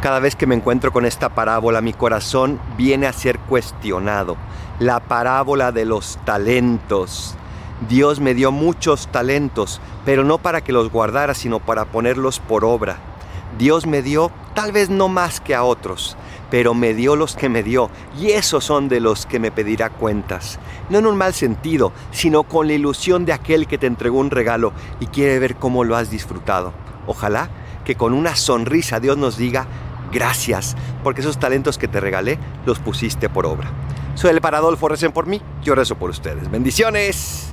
Cada vez que me encuentro con esta parábola, mi corazón viene a ser cuestionado. La parábola de los talentos. Dios me dio muchos talentos, pero no para que los guardara, sino para ponerlos por obra. Dios me dio tal vez no más que a otros, pero me dio los que me dio, y esos son de los que me pedirá cuentas. No en un mal sentido, sino con la ilusión de aquel que te entregó un regalo y quiere ver cómo lo has disfrutado. Ojalá que con una sonrisa Dios nos diga, gracias, porque esos talentos que te regalé los pusiste por obra. Soy el Paradolfo, recen por mí, yo rezo por ustedes. Bendiciones.